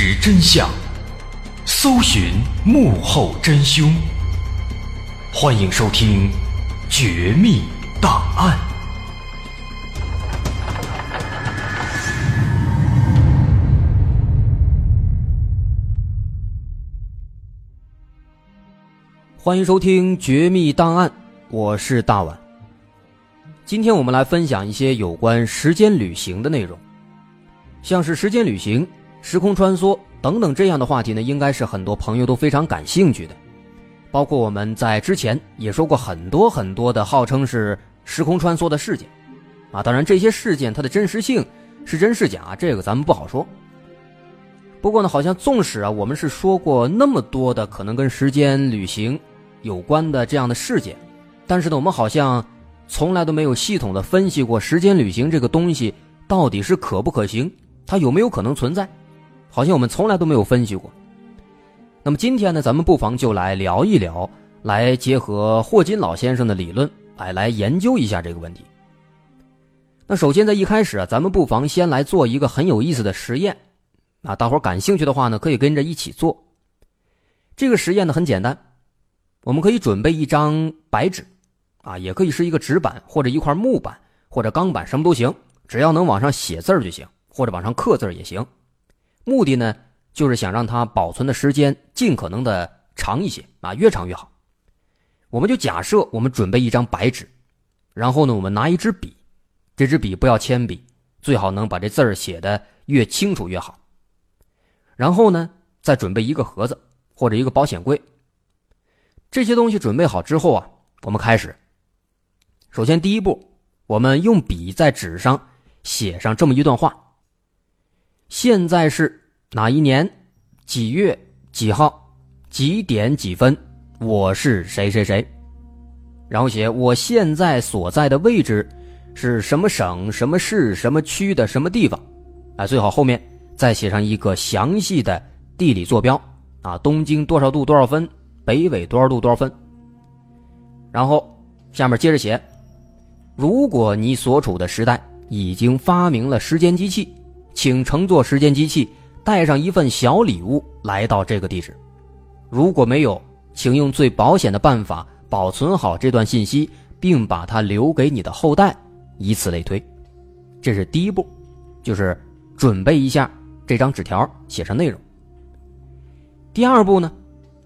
实真相，搜寻幕后真凶。欢迎收听《绝密档案》，欢迎收听《绝密档案》，我是大碗。今天我们来分享一些有关时间旅行的内容，像是时间旅行、时空穿梭等等这样的话题呢，应该是很多朋友都非常感兴趣的。包括我们在之前也说过很多很多的号称是时空穿梭的事件，啊，当然这些事件它的真实性是真是假，这个咱们不好说。不过呢，好像纵使啊，我们是说过那么多的可能跟时间旅行有关的这样的事件，但是呢，我们好像从来都没有系统的分析过时间旅行这个东西到底是可不可行，它有没有可能存在，好像我们从来都没有分析过。那么今天呢，咱们不妨就来聊一聊，来结合霍金老先生的理论，哎，来研究一下这个问题。那首先在一开始啊，咱们不妨先来做一个很有意思的实验，啊，大伙感兴趣的话呢，可以跟着一起做。这个实验呢很简单，我们可以准备一张白纸，啊，也可以是一个纸板或者一块木板或者钢板，什么都行，只要能往上写字就行，或者往上刻字也行。目的呢？就是想让它保存的时间尽可能的长一些啊，越长越好。我们就假设我们准备一张白纸，然后呢，我们拿一支笔，这支笔不要铅笔，最好能把这字儿写的越清楚越好。然后呢，再准备一个盒子或者一个保险柜。这些东西准备好之后啊，我们开始。首先第一步，我们用笔在纸上写上这么一段话。现在是。哪一年几月几号几点几分？我是谁谁谁？然后写我现在所在的位置是什么省、什么市、什么区的什么地方？啊，最好后面再写上一个详细的地理坐标啊，东经多少度多少分，北纬多少度多少分。然后下面接着写，如果你所处的时代已经发明了时间机器，请乘坐时间机器。带上一份小礼物来到这个地址，如果没有，请用最保险的办法保存好这段信息，并把它留给你的后代，以此类推。这是第一步，就是准备一下这张纸条，写上内容。第二步呢，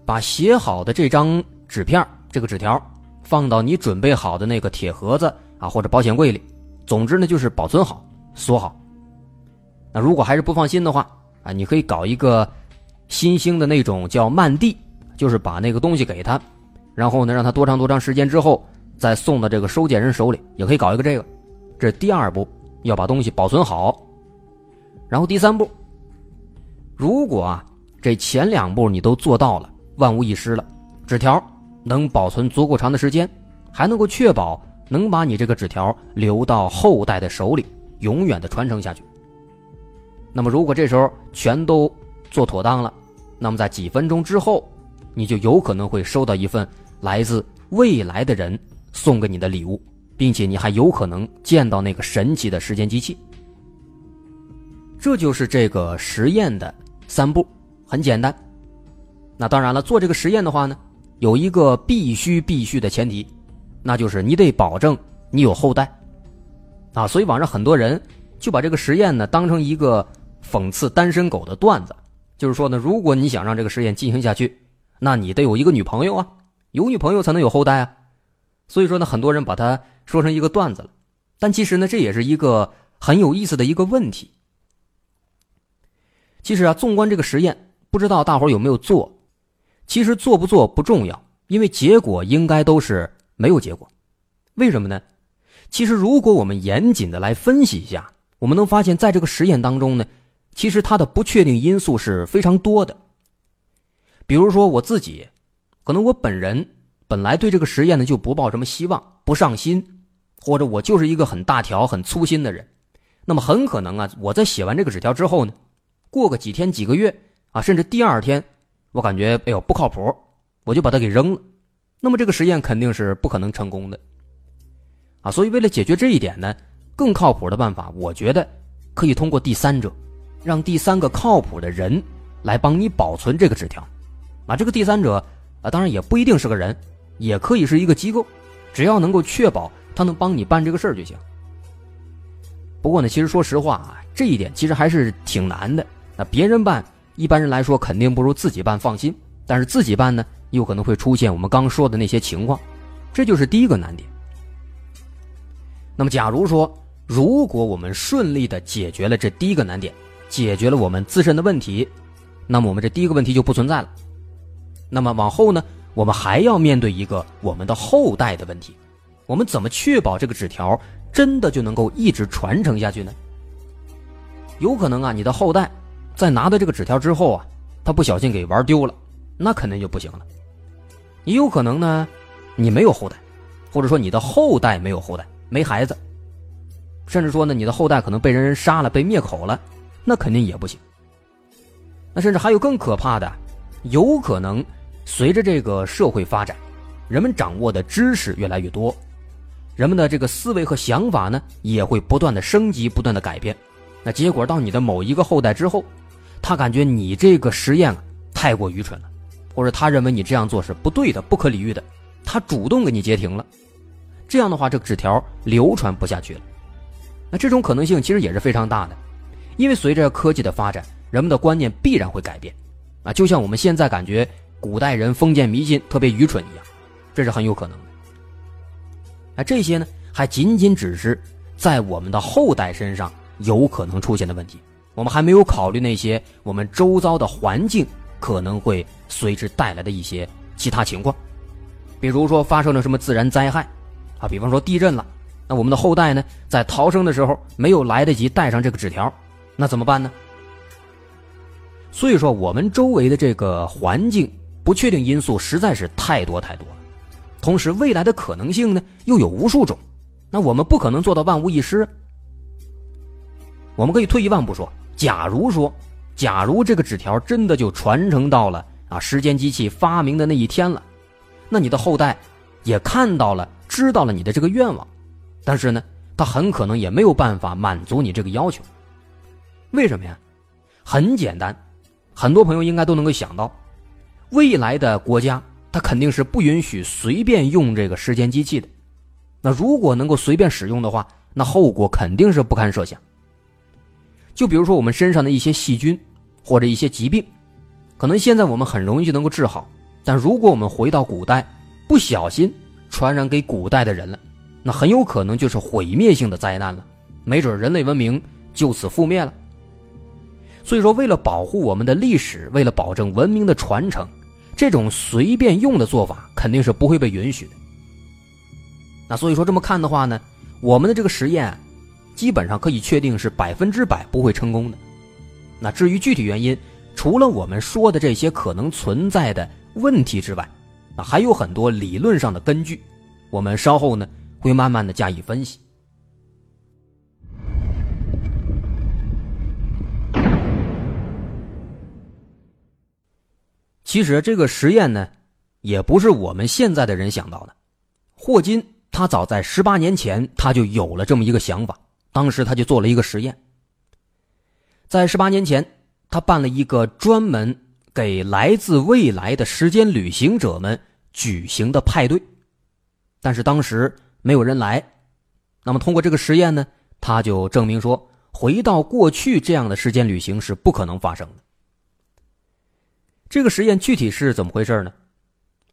把写好的这张纸片这个纸条放到你准备好的那个铁盒子啊或者保险柜里，总之呢就是保存好，锁好。那如果还是不放心的话，啊，你可以搞一个新兴的那种叫慢递，就是把那个东西给他，然后呢，让他多长多长时间之后再送到这个收件人手里，也可以搞一个这个。这是第二步，要把东西保存好。然后第三步，如果啊这前两步你都做到了，万无一失了，纸条能保存足够长的时间，还能够确保能把你这个纸条留到后代的手里，永远的传承下去。那么，如果这时候全都做妥当了，那么在几分钟之后，你就有可能会收到一份来自未来的人送给你的礼物，并且你还有可能见到那个神奇的时间机器。这就是这个实验的三步，很简单。那当然了，做这个实验的话呢，有一个必须必须的前提，那就是你得保证你有后代啊。所以网上很多人就把这个实验呢当成一个。讽刺单身狗的段子，就是说呢，如果你想让这个实验进行下去，那你得有一个女朋友啊，有女朋友才能有后代啊。所以说呢，很多人把它说成一个段子了，但其实呢，这也是一个很有意思的一个问题。其实啊，纵观这个实验，不知道大伙有没有做？其实做不做不重要，因为结果应该都是没有结果。为什么呢？其实如果我们严谨的来分析一下，我们能发现，在这个实验当中呢。其实它的不确定因素是非常多的。比如说我自己，可能我本人本来对这个实验呢就不抱什么希望，不上心，或者我就是一个很大条、很粗心的人。那么很可能啊，我在写完这个纸条之后呢，过个几天、几个月啊，甚至第二天，我感觉哎呦不靠谱，我就把它给扔了。那么这个实验肯定是不可能成功的啊。所以为了解决这一点呢，更靠谱的办法，我觉得可以通过第三者。让第三个靠谱的人来帮你保存这个纸条。啊，这个第三者啊，当然也不一定是个人，也可以是一个机构，只要能够确保他能帮你办这个事儿就行。不过呢，其实说实话啊，这一点其实还是挺难的。那别人办，一般人来说肯定不如自己办放心，但是自己办呢，又可能会出现我们刚说的那些情况，这就是第一个难点。那么，假如说，如果我们顺利的解决了这第一个难点，解决了我们自身的问题，那么我们这第一个问题就不存在了。那么往后呢，我们还要面对一个我们的后代的问题，我们怎么确保这个纸条真的就能够一直传承下去呢？有可能啊，你的后代在拿到这个纸条之后啊，他不小心给玩丢了，那肯定就不行了。也有可能呢，你没有后代，或者说你的后代没有后代，没孩子，甚至说呢，你的后代可能被人人杀了，被灭口了，那肯定也不行。那甚至还有更可怕的，有可能。随着这个社会发展，人们掌握的知识越来越多，人们的这个思维和想法呢也会不断的升级、不断的改变。那结果到你的某一个后代之后，他感觉你这个实验太过愚蠢了，或者他认为你这样做是不对的、不可理喻的，他主动给你截停了。这样的话，这个纸条流传不下去了。那这种可能性其实也是非常大的，因为随着科技的发展，人们的观念必然会改变。啊，就像我们现在感觉。古代人封建迷信特别愚蠢一样，这是很有可能的。那这些呢，还仅仅只是在我们的后代身上有可能出现的问题，我们还没有考虑那些我们周遭的环境可能会随之带来的一些其他情况，比如说发生了什么自然灾害，啊，比方说地震了，那我们的后代呢，在逃生的时候没有来得及带上这个纸条，那怎么办呢？所以说，我们周围的这个环境。不确定因素实在是太多太多了，同时未来的可能性呢又有无数种，那我们不可能做到万无一失。我们可以退一万步说，假如说，假如这个纸条真的就传承到了啊时间机器发明的那一天了，那你的后代也看到了、知道了你的这个愿望，但是呢，他很可能也没有办法满足你这个要求。为什么呀？很简单，很多朋友应该都能够想到。未来的国家，它肯定是不允许随便用这个时间机器的。那如果能够随便使用的话，那后果肯定是不堪设想。就比如说我们身上的一些细菌或者一些疾病，可能现在我们很容易就能够治好，但如果我们回到古代，不小心传染给古代的人了，那很有可能就是毁灭性的灾难了，没准人类文明就此覆灭了。所以说，为了保护我们的历史，为了保证文明的传承。这种随便用的做法肯定是不会被允许的。那所以说这么看的话呢，我们的这个实验基本上可以确定是百分之百不会成功的。那至于具体原因，除了我们说的这些可能存在的问题之外，啊还有很多理论上的根据，我们稍后呢会慢慢的加以分析。其实这个实验呢，也不是我们现在的人想到的。霍金他早在十八年前他就有了这么一个想法，当时他就做了一个实验。在十八年前，他办了一个专门给来自未来的时间旅行者们举行的派对，但是当时没有人来。那么通过这个实验呢，他就证明说，回到过去这样的时间旅行是不可能发生的。这个实验具体是怎么回事呢？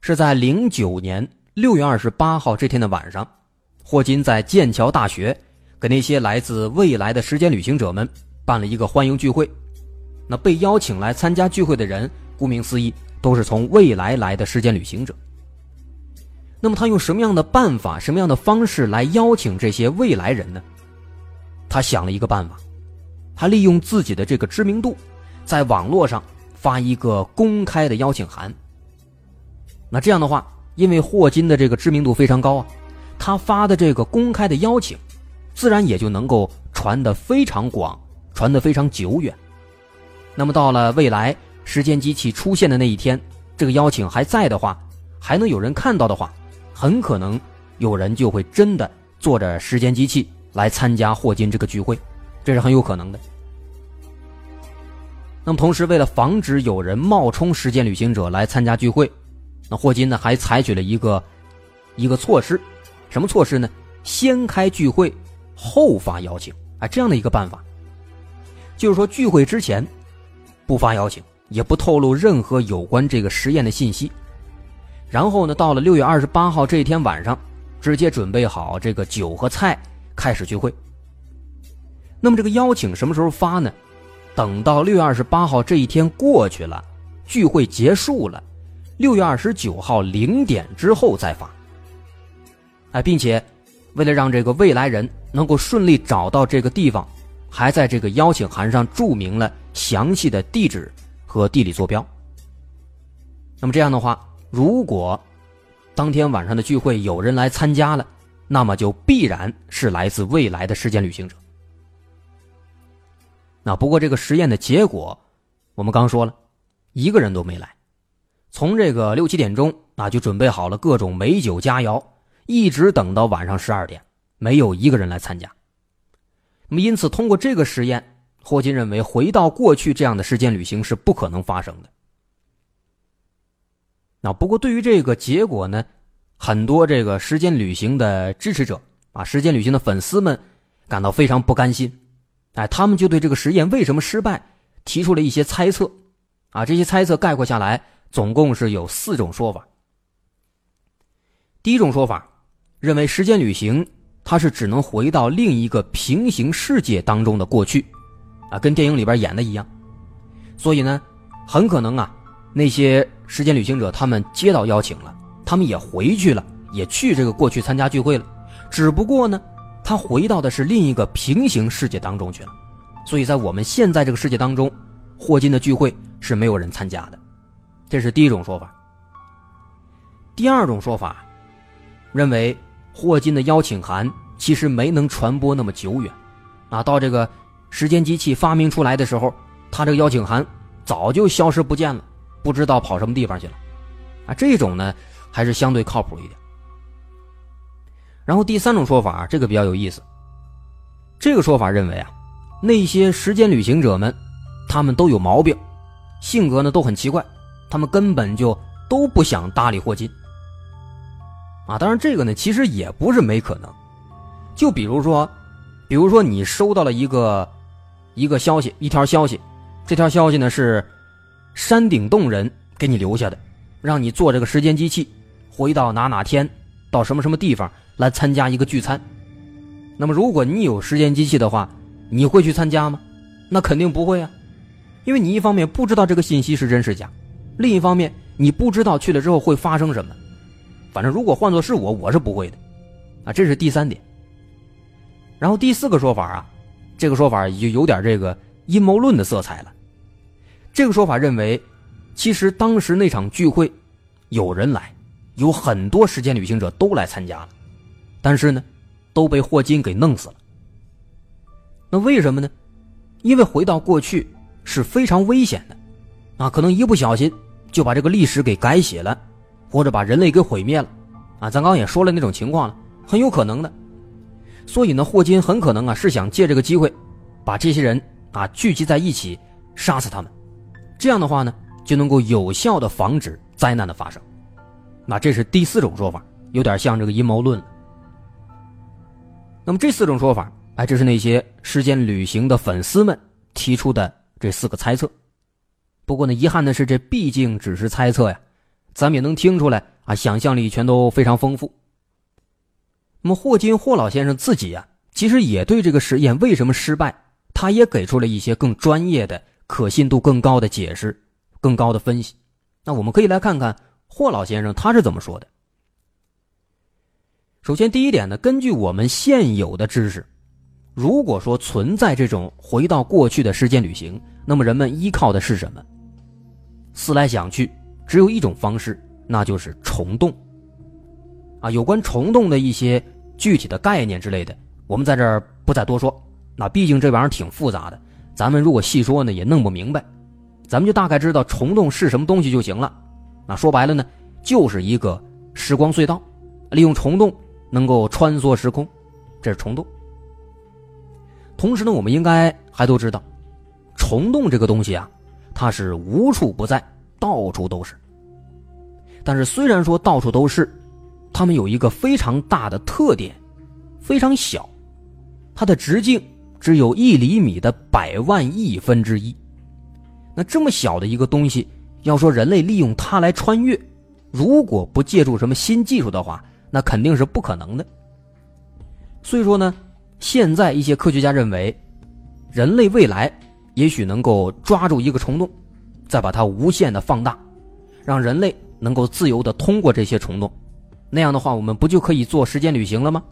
是在零九年六月二十八号这天的晚上，霍金在剑桥大学给那些来自未来的时间旅行者们办了一个欢迎聚会。那被邀请来参加聚会的人，顾名思义，都是从未来来的时间旅行者。那么他用什么样的办法、什么样的方式来邀请这些未来人呢？他想了一个办法，他利用自己的这个知名度，在网络上。发一个公开的邀请函。那这样的话，因为霍金的这个知名度非常高啊，他发的这个公开的邀请，自然也就能够传得非常广，传得非常久远。那么到了未来时间机器出现的那一天，这个邀请还在的话，还能有人看到的话，很可能有人就会真的坐着时间机器来参加霍金这个聚会，这是很有可能的。那么同时，为了防止有人冒充时间旅行者来参加聚会，那霍金呢还采取了一个一个措施，什么措施呢？先开聚会，后发邀请，啊，这样的一个办法，就是说聚会之前不发邀请，也不透露任何有关这个实验的信息，然后呢，到了六月二十八号这一天晚上，直接准备好这个酒和菜，开始聚会。那么这个邀请什么时候发呢？等到六月二十八号这一天过去了，聚会结束了，六月二十九号零点之后再发。哎，并且为了让这个未来人能够顺利找到这个地方，还在这个邀请函上注明了详细的地址和地理坐标。那么这样的话，如果当天晚上的聚会有人来参加了，那么就必然是来自未来的时间旅行者。那不过这个实验的结果，我们刚说了，一个人都没来。从这个六七点钟啊，就准备好了各种美酒佳肴，一直等到晚上十二点，没有一个人来参加。那么因此，通过这个实验，霍金认为回到过去这样的时间旅行是不可能发生的。那不过对于这个结果呢，很多这个时间旅行的支持者啊，时间旅行的粉丝们感到非常不甘心。哎，他们就对这个实验为什么失败提出了一些猜测，啊，这些猜测概括下来，总共是有四种说法。第一种说法认为时间旅行它是只能回到另一个平行世界当中的过去，啊，跟电影里边演的一样，所以呢，很可能啊，那些时间旅行者他们接到邀请了，他们也回去了，也去这个过去参加聚会了，只不过呢。他回到的是另一个平行世界当中去了，所以在我们现在这个世界当中，霍金的聚会是没有人参加的，这是第一种说法。第二种说法，认为霍金的邀请函其实没能传播那么久远，啊，到这个时间机器发明出来的时候，他这个邀请函早就消失不见了，不知道跑什么地方去了，啊，这种呢还是相对靠谱一点。然后第三种说法，这个比较有意思。这个说法认为啊，那些时间旅行者们，他们都有毛病，性格呢都很奇怪，他们根本就都不想搭理霍金。啊，当然这个呢其实也不是没可能。就比如说，比如说你收到了一个一个消息，一条消息，这条消息呢是山顶洞人给你留下的，让你坐这个时间机器回到哪哪天，到什么什么地方。来参加一个聚餐，那么如果你有时间机器的话，你会去参加吗？那肯定不会啊，因为你一方面不知道这个信息是真是假，另一方面你不知道去了之后会发生什么。反正如果换作是我，我是不会的，啊，这是第三点。然后第四个说法啊，这个说法就有点这个阴谋论的色彩了。这个说法认为，其实当时那场聚会有人来，有很多时间旅行者都来参加了。但是呢，都被霍金给弄死了。那为什么呢？因为回到过去是非常危险的，啊，可能一不小心就把这个历史给改写了，或者把人类给毁灭了，啊，咱刚也说了那种情况了，很有可能的。所以呢，霍金很可能啊是想借这个机会，把这些人啊聚集在一起，杀死他们，这样的话呢就能够有效的防止灾难的发生。那这是第四种说法，有点像这个阴谋论。那么这四种说法，哎，这是那些时间旅行的粉丝们提出的这四个猜测。不过呢，遗憾的是，这毕竟只是猜测呀，咱们也能听出来啊，想象力全都非常丰富。那么霍金霍老先生自己呀，其实也对这个实验为什么失败，他也给出了一些更专业的、可信度更高的解释、更高的分析。那我们可以来看看霍老先生他是怎么说的。首先，第一点呢，根据我们现有的知识，如果说存在这种回到过去的时间旅行，那么人们依靠的是什么？思来想去，只有一种方式，那就是虫洞。啊，有关虫洞的一些具体的概念之类的，我们在这儿不再多说。那毕竟这玩意儿挺复杂的，咱们如果细说呢，也弄不明白。咱们就大概知道虫洞是什么东西就行了。那说白了呢，就是一个时光隧道，利用虫洞。能够穿梭时空，这是虫洞。同时呢，我们应该还都知道，虫洞这个东西啊，它是无处不在，到处都是。但是虽然说到处都是，它们有一个非常大的特点，非常小，它的直径只有一厘米的百万亿分之一。那这么小的一个东西，要说人类利用它来穿越，如果不借助什么新技术的话，那肯定是不可能的。所以说呢，现在一些科学家认为，人类未来也许能够抓住一个虫洞，再把它无限的放大，让人类能够自由的通过这些虫洞，那样的话，我们不就可以做时间旅行了吗？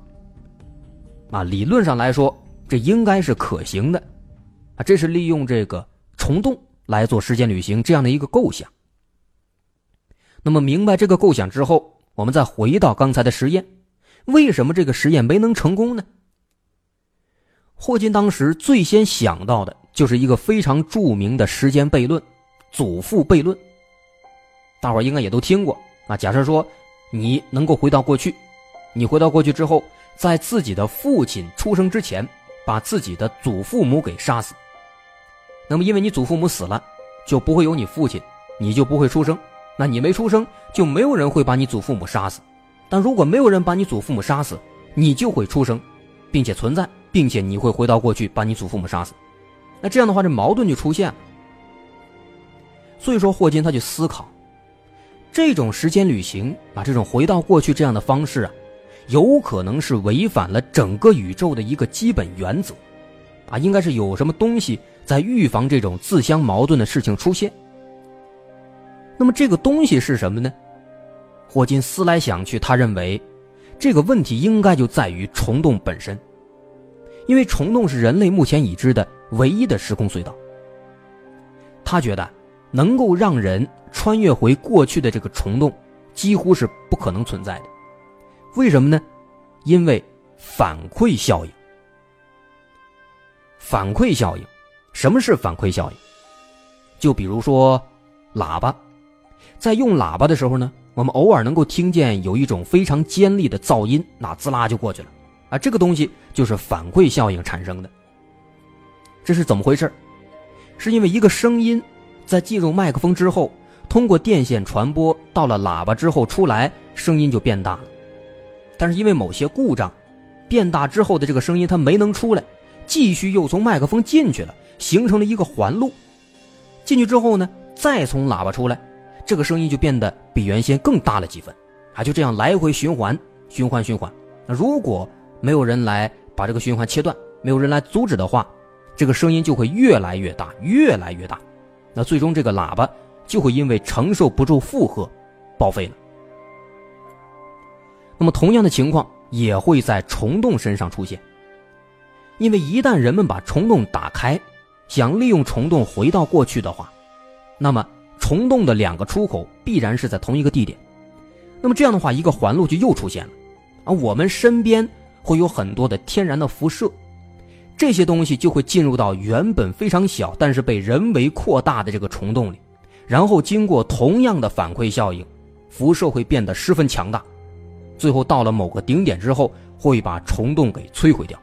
啊，理论上来说，这应该是可行的，啊，这是利用这个虫洞来做时间旅行这样的一个构想。那么明白这个构想之后，我们再回到刚才的实验。为什么这个实验没能成功呢？霍金当时最先想到的就是一个非常著名的时间悖论——祖父悖论。大伙儿应该也都听过啊。假设说你能够回到过去，你回到过去之后，在自己的父亲出生之前，把自己的祖父母给杀死。那么，因为你祖父母死了，就不会有你父亲，你就不会出生。那你没出生，就没有人会把你祖父母杀死。但如果没有人把你祖父母杀死，你就会出生，并且存在，并且你会回到过去把你祖父母杀死。那这样的话，这矛盾就出现了。所以说，霍金他就思考，这种时间旅行啊，这种回到过去这样的方式啊，有可能是违反了整个宇宙的一个基本原则，啊，应该是有什么东西在预防这种自相矛盾的事情出现。那么这个东西是什么呢？霍金思来想去，他认为这个问题应该就在于虫洞本身，因为虫洞是人类目前已知的唯一的时空隧道。他觉得能够让人穿越回过去的这个虫洞几乎是不可能存在的。为什么呢？因为反馈效应。反馈效应，什么是反馈效应？就比如说喇叭，在用喇叭的时候呢？我们偶尔能够听见有一种非常尖利的噪音，那滋啦就过去了，啊，这个东西就是反馈效应产生的。这是怎么回事？是因为一个声音在进入麦克风之后，通过电线传播到了喇叭之后出来，声音就变大了。但是因为某些故障，变大之后的这个声音它没能出来，继续又从麦克风进去了，形成了一个环路。进去之后呢，再从喇叭出来。这个声音就变得比原先更大了几分，啊，就这样来回循环，循环循环。那如果没有人来把这个循环切断，没有人来阻止的话，这个声音就会越来越大，越来越大。那最终这个喇叭就会因为承受不住负荷，报废了。那么同样的情况也会在虫洞身上出现，因为一旦人们把虫洞打开，想利用虫洞回到过去的话，那么。虫洞的两个出口必然是在同一个地点，那么这样的话，一个环路就又出现了，而我们身边会有很多的天然的辐射，这些东西就会进入到原本非常小但是被人为扩大的这个虫洞里，然后经过同样的反馈效应，辐射会变得十分强大，最后到了某个顶点之后，会把虫洞给摧毁掉。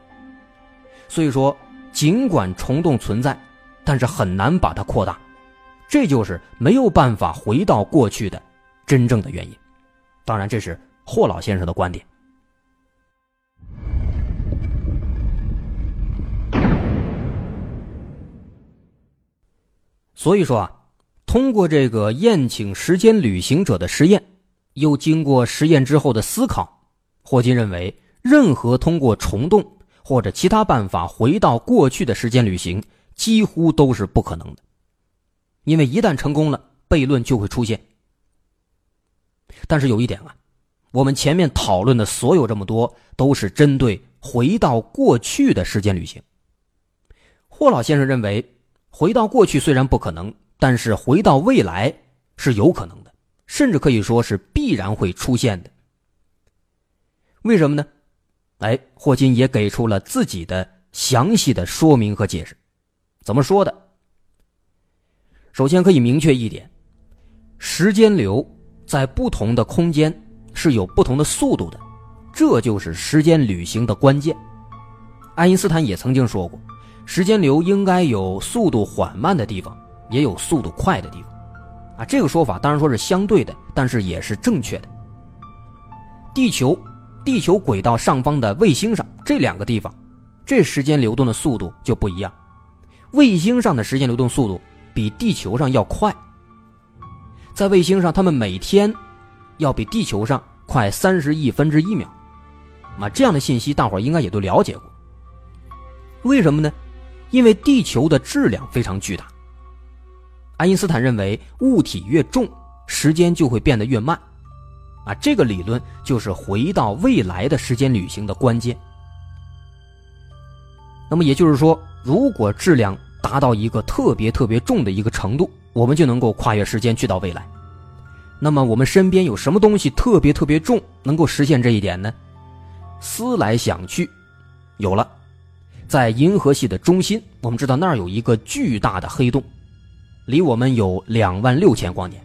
所以说，尽管虫洞存在，但是很难把它扩大。这就是没有办法回到过去的真正的原因。当然，这是霍老先生的观点。所以说啊，通过这个宴请时间旅行者的实验，又经过实验之后的思考，霍金认为，任何通过虫洞或者其他办法回到过去的时间旅行，几乎都是不可能的。因为一旦成功了，悖论就会出现。但是有一点啊，我们前面讨论的所有这么多，都是针对回到过去的时间旅行。霍老先生认为，回到过去虽然不可能，但是回到未来是有可能的，甚至可以说是必然会出现的。为什么呢？哎，霍金也给出了自己的详细的说明和解释。怎么说的？首先可以明确一点，时间流在不同的空间是有不同的速度的，这就是时间旅行的关键。爱因斯坦也曾经说过，时间流应该有速度缓慢的地方，也有速度快的地方，啊，这个说法当然说是相对的，但是也是正确的。地球、地球轨道上方的卫星上这两个地方，这时间流动的速度就不一样。卫星上的时间流动速度比地球上要快，在卫星上，他们每天要比地球上快三十亿分之一秒。啊，这样的信息大伙应该也都了解过。为什么呢？因为地球的质量非常巨大。爱因斯坦认为，物体越重，时间就会变得越慢。啊，这个理论就是回到未来的时间旅行的关键。那么也就是说，如果质量达到一个特别特别重的一个程度，我们就能够跨越时间去到未来。那么我们身边有什么东西特别特别重，能够实现这一点呢？思来想去，有了。在银河系的中心，我们知道那儿有一个巨大的黑洞，离我们有两万六千光年。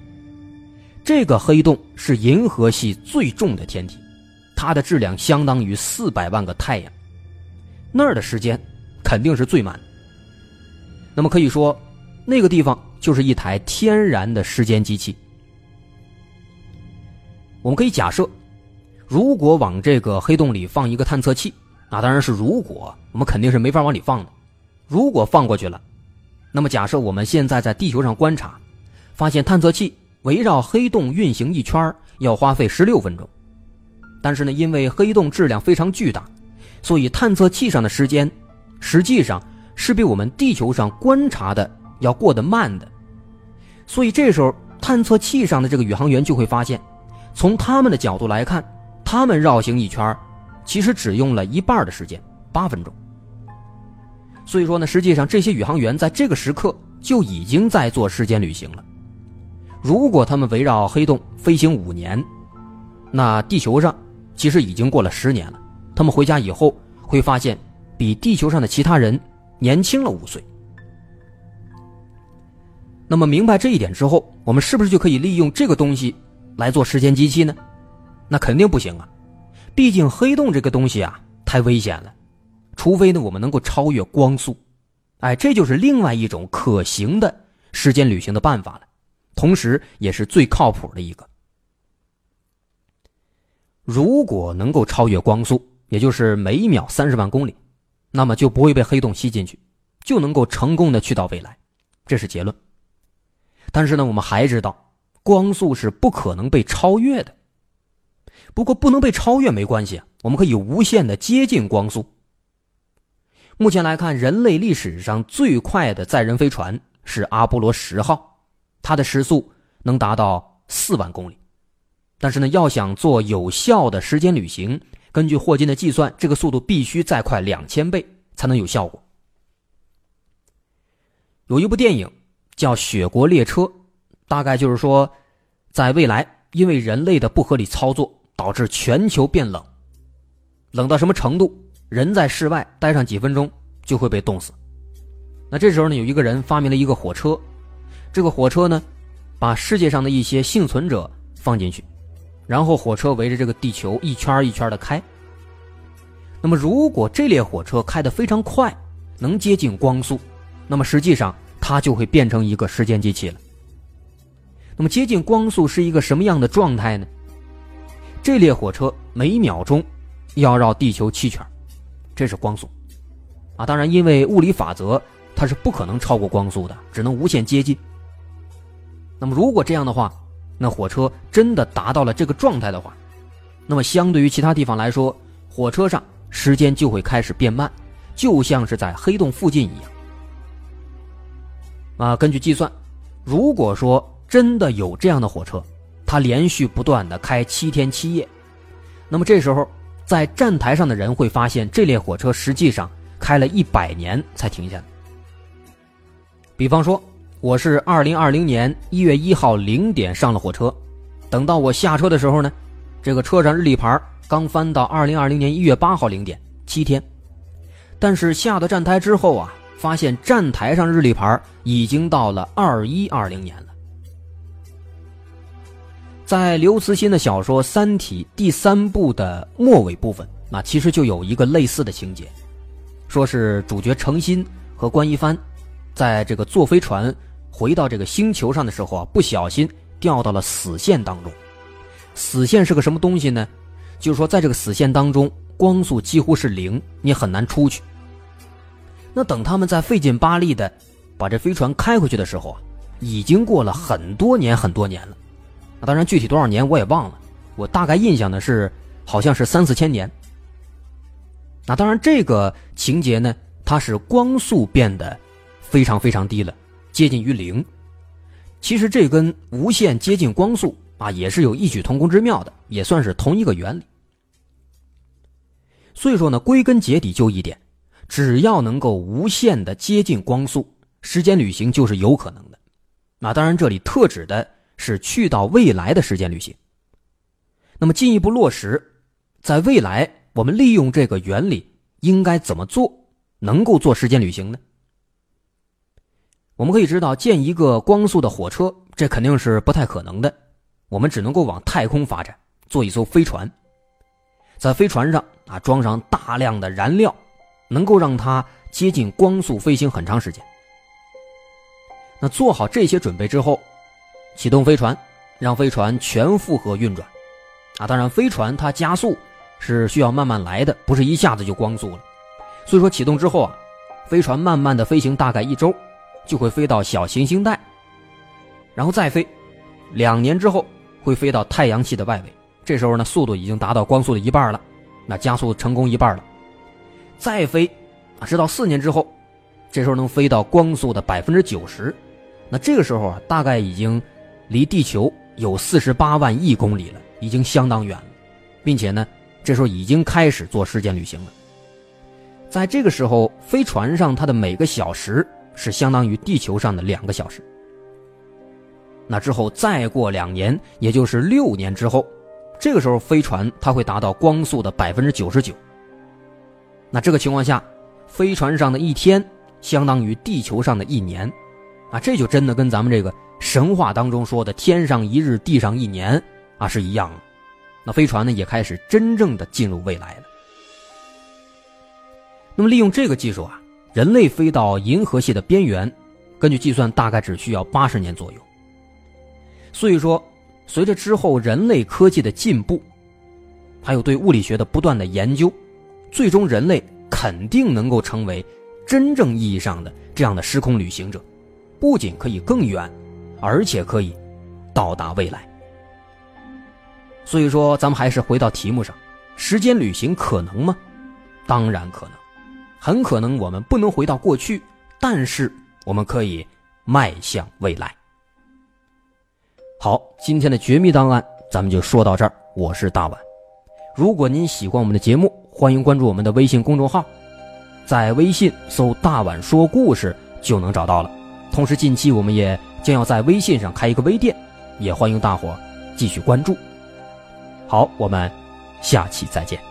这个黑洞是银河系最重的天体，它的质量相当于四百万个太阳。那儿的时间肯定是最慢。那么可以说，那个地方就是一台天然的时间机器。我们可以假设，如果往这个黑洞里放一个探测器。那当然是，如果我们肯定是没法往里放的。如果放过去了，那么假设我们现在在地球上观察，发现探测器围绕黑洞运行一圈要花费十六分钟。但是呢，因为黑洞质量非常巨大，所以探测器上的时间实际上是比我们地球上观察的要过得慢的。所以这时候，探测器上的这个宇航员就会发现，从他们的角度来看，他们绕行一圈其实只用了一半的时间，八分钟。所以说呢，实际上这些宇航员在这个时刻就已经在做时间旅行了。如果他们围绕黑洞飞行五年，那地球上其实已经过了十年了。他们回家以后会发现，比地球上的其他人年轻了五岁。那么明白这一点之后，我们是不是就可以利用这个东西来做时间机器呢？那肯定不行啊。毕竟黑洞这个东西啊，太危险了，除非呢我们能够超越光速，哎，这就是另外一种可行的时间旅行的办法了，同时也是最靠谱的一个。如果能够超越光速，也就是每秒三十万公里，那么就不会被黑洞吸进去，就能够成功的去到未来，这是结论。但是呢，我们还知道，光速是不可能被超越的。不过不能被超越没关系，我们可以无限的接近光速。目前来看，人类历史上最快的载人飞船是阿波罗十号，它的时速能达到四万公里。但是呢，要想做有效的时间旅行，根据霍金的计算，这个速度必须再快两千倍才能有效果。有一部电影叫《雪国列车》，大概就是说，在未来因为人类的不合理操作。导致全球变冷，冷到什么程度？人在室外待上几分钟就会被冻死。那这时候呢，有一个人发明了一个火车，这个火车呢，把世界上的一些幸存者放进去，然后火车围着这个地球一圈一圈的开。那么，如果这列火车开得非常快，能接近光速，那么实际上它就会变成一个时间机器了。那么，接近光速是一个什么样的状态呢？这列火车每秒钟要绕地球七圈，这是光速啊！当然，因为物理法则，它是不可能超过光速的，只能无限接近。那么，如果这样的话，那火车真的达到了这个状态的话，那么相对于其他地方来说，火车上时间就会开始变慢，就像是在黑洞附近一样。啊，根据计算，如果说真的有这样的火车，它连续不断的开七天七夜，那么这时候在站台上的人会发现，这列火车实际上开了一百年才停下来。比方说，我是二零二零年一月一号零点上了火车，等到我下车的时候呢，这个车上日历牌刚翻到二零二零年一月八号零点，七天。但是下到站台之后啊，发现站台上日历牌已经到了二一二零年了。在刘慈欣的小说《三体》第三部的末尾部分，那其实就有一个类似的情节，说是主角程心和关一帆，在这个坐飞船回到这个星球上的时候啊，不小心掉到了死线当中。死线是个什么东西呢？就是说，在这个死线当中，光速几乎是零，你很难出去。那等他们在费劲巴力的把这飞船开回去的时候啊，已经过了很多年很多年了。那当然，具体多少年我也忘了，我大概印象的是，好像是三四千年。那当然，这个情节呢，它是光速变得非常非常低了，接近于零。其实这跟无限接近光速啊，也是有异曲同工之妙的，也算是同一个原理。所以说呢，归根结底就一点，只要能够无限的接近光速，时间旅行就是有可能的。那当然，这里特指的是去到未来的时间旅行。那么进一步落实，在未来。我们利用这个原理应该怎么做，能够做时间旅行呢？我们可以知道，建一个光速的火车，这肯定是不太可能的。我们只能够往太空发展，做一艘飞船，在飞船上啊装上大量的燃料，能够让它接近光速飞行很长时间。那做好这些准备之后，启动飞船，让飞船全负荷运转，啊，当然飞船它加速。是需要慢慢来的，不是一下子就光速了。所以说启动之后啊，飞船慢慢的飞行，大概一周，就会飞到小行星带，然后再飞，两年之后会飞到太阳系的外围。这时候呢，速度已经达到光速的一半了，那加速成功一半了。再飞，啊，直到四年之后，这时候能飞到光速的百分之九十，那这个时候啊，大概已经离地球有四十八万亿公里了，已经相当远了，并且呢。这时候已经开始做时间旅行了。在这个时候，飞船上它的每个小时是相当于地球上的两个小时。那之后再过两年，也就是六年之后，这个时候飞船它会达到光速的百分之九十九。那这个情况下，飞船上的一天相当于地球上的一年，啊，这就真的跟咱们这个神话当中说的“天上一日，地上一年”啊是一样的。那飞船呢，也开始真正的进入未来了。那么，利用这个技术啊，人类飞到银河系的边缘，根据计算，大概只需要八十年左右。所以说，随着之后人类科技的进步，还有对物理学的不断的研究，最终人类肯定能够成为真正意义上的这样的时空旅行者，不仅可以更远，而且可以到达未来。所以说，咱们还是回到题目上，时间旅行可能吗？当然可能，很可能我们不能回到过去，但是我们可以迈向未来。好，今天的绝密档案咱们就说到这儿。我是大碗，如果您喜欢我们的节目，欢迎关注我们的微信公众号，在微信搜“大碗说故事”就能找到了。同时，近期我们也将要在微信上开一个微店，也欢迎大伙继续关注。好，我们下期再见。